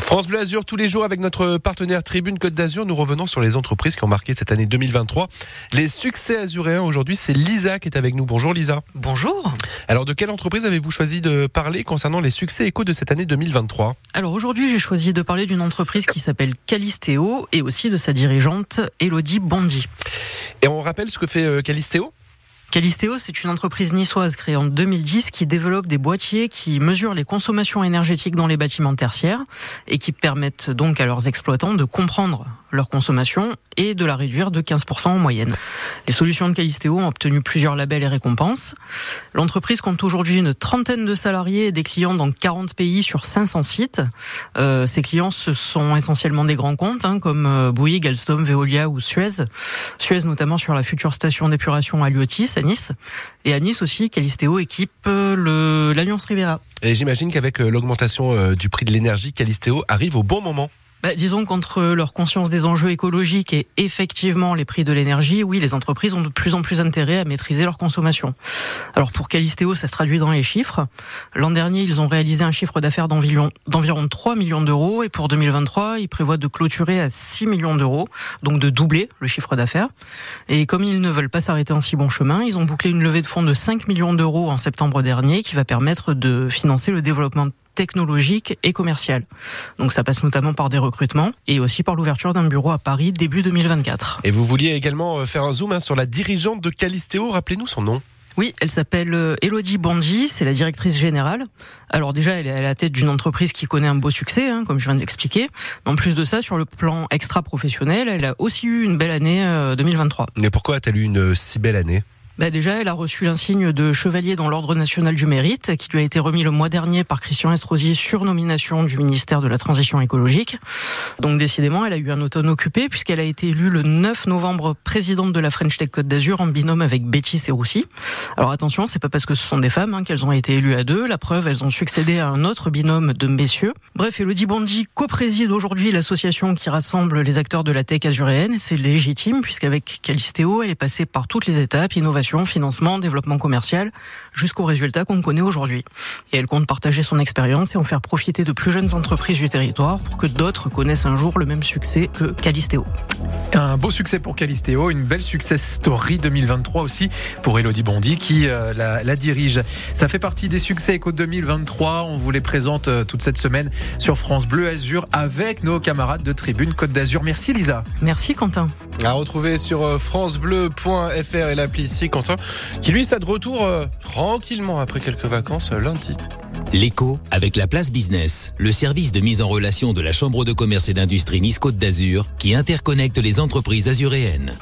France Bleu Azur tous les jours avec notre partenaire Tribune Côte d'Azur. Nous revenons sur les entreprises qui ont marqué cette année 2023. Les succès azuréens aujourd'hui, c'est Lisa qui est avec nous. Bonjour Lisa. Bonjour. Alors de quelle entreprise avez-vous choisi de parler concernant les succès éco de cette année 2023 Alors aujourd'hui, j'ai choisi de parler d'une entreprise qui s'appelle Calisteo et aussi de sa dirigeante Elodie Bondy. Et on rappelle ce que fait euh, Calisteo? Calisteo, c'est une entreprise niçoise créée en 2010 qui développe des boîtiers qui mesurent les consommations énergétiques dans les bâtiments tertiaires et qui permettent donc à leurs exploitants de comprendre leur consommation et de la réduire de 15% en moyenne. Les solutions de Calisteo ont obtenu plusieurs labels et récompenses. L'entreprise compte aujourd'hui une trentaine de salariés et des clients dans 40 pays sur 500 sites. Euh, ces clients, ce sont essentiellement des grands comptes hein, comme euh, Bouygues, Alstom, Veolia ou Suez. Suez notamment sur la future station d'épuration à Lyotis Et à Nice aussi, Calisteo équipe euh, l'Alliance Rivera. Et j'imagine qu'avec euh, l'augmentation euh, du prix de l'énergie, Calisteo arrive au bon moment. Bah, disons qu'entre leur conscience des enjeux écologiques et effectivement les prix de l'énergie, oui, les entreprises ont de plus en plus intérêt à maîtriser leur consommation. Alors pour Calisteo, ça se traduit dans les chiffres. L'an dernier, ils ont réalisé un chiffre d'affaires d'environ 3 millions d'euros et pour 2023, ils prévoient de clôturer à 6 millions d'euros, donc de doubler le chiffre d'affaires. Et comme ils ne veulent pas s'arrêter en si bon chemin, ils ont bouclé une levée de fonds de 5 millions d'euros en septembre dernier qui va permettre de financer le développement technologique et commercial. Donc ça passe notamment par des recrutements et aussi par l'ouverture d'un bureau à Paris début 2024. Et vous vouliez également euh, faire un zoom hein, sur la dirigeante de Calisteo, rappelez-nous son nom. Oui, elle s'appelle euh, Elodie Bondy, c'est la directrice générale. Alors déjà, elle est à la tête d'une entreprise qui connaît un beau succès, hein, comme je viens de l'expliquer. En plus de ça, sur le plan extra-professionnel, elle a aussi eu une belle année 2023. Euh, Mais pourquoi a-t-elle eu une si belle année? Bah déjà, elle a reçu l'insigne de chevalier dans l'ordre national du mérite, qui lui a été remis le mois dernier par Christian Estrosi sur nomination du ministère de la Transition écologique. Donc décidément, elle a eu un automne occupé puisqu'elle a été élue le 9 novembre présidente de la French Tech Côte d'Azur en binôme avec Betty Serroussi. Alors attention, c'est pas parce que ce sont des femmes hein, qu'elles ont été élues à deux. La preuve, elles ont succédé à un autre binôme de messieurs. Bref, Elodie Bondy co-préside aujourd'hui l'association qui rassemble les acteurs de la tech azuréenne. C'est légitime puisqu'avec Calisteo, elle est passée par toutes les étapes, innovation financement, développement commercial, jusqu'aux résultats qu'on connaît aujourd'hui. Et elle compte partager son expérience et en faire profiter de plus jeunes entreprises du territoire pour que d'autres connaissent un jour le même succès que Calisteo. Un beau succès pour Calisteo, une belle success story 2023 aussi pour Elodie Bondy qui euh, la, la, dirige. Ça fait partie des succès Éco 2023. On vous les présente euh, toute cette semaine sur France Bleu Azur avec nos camarades de Tribune Côte d'Azur. Merci Lisa. Merci Quentin. À retrouver sur euh, francebleu.fr et l'appli ici Quentin qui lui ça de retour euh, tranquillement après quelques vacances euh, lundi. L'écho avec la place business, le service de mise en relation de la Chambre de commerce et d'industrie Nice Côte d'Azur qui interconnecte les entreprises azuréennes.